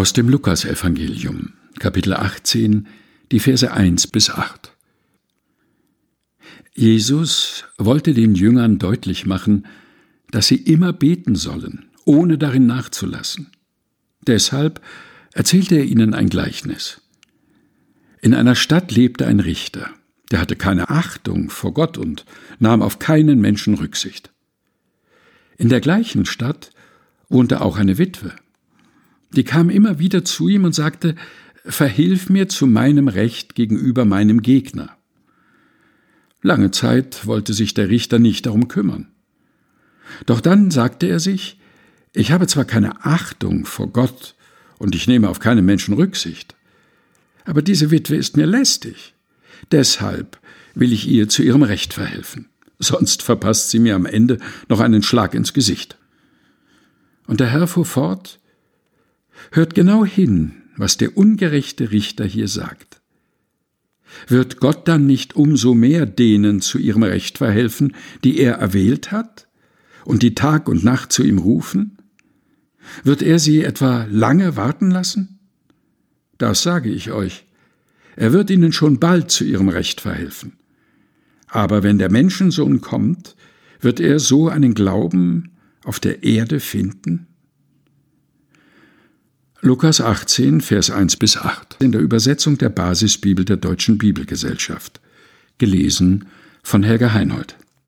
Aus dem Lukasevangelium, Kapitel 18, die Verse 1 bis 8. Jesus wollte den Jüngern deutlich machen, dass sie immer beten sollen, ohne darin nachzulassen. Deshalb erzählte er ihnen ein Gleichnis. In einer Stadt lebte ein Richter, der hatte keine Achtung vor Gott und nahm auf keinen Menschen Rücksicht. In der gleichen Stadt wohnte auch eine Witwe. Die kam immer wieder zu ihm und sagte, Verhilf mir zu meinem Recht gegenüber meinem Gegner. Lange Zeit wollte sich der Richter nicht darum kümmern. Doch dann sagte er sich, ich habe zwar keine Achtung vor Gott und ich nehme auf keinen Menschen Rücksicht, aber diese Witwe ist mir lästig. Deshalb will ich ihr zu ihrem Recht verhelfen, sonst verpasst sie mir am Ende noch einen Schlag ins Gesicht. Und der Herr fuhr fort, Hört genau hin, was der ungerechte Richter hier sagt. Wird Gott dann nicht umso mehr denen zu ihrem Recht verhelfen, die er erwählt hat und die Tag und Nacht zu ihm rufen? Wird er sie etwa lange warten lassen? Das sage ich euch. Er wird ihnen schon bald zu ihrem Recht verhelfen. Aber wenn der Menschensohn kommt, wird er so einen Glauben auf der Erde finden? Lukas 18, Vers 1 bis 8 in der Übersetzung der Basisbibel der Deutschen Bibelgesellschaft. Gelesen von Helga Heinold.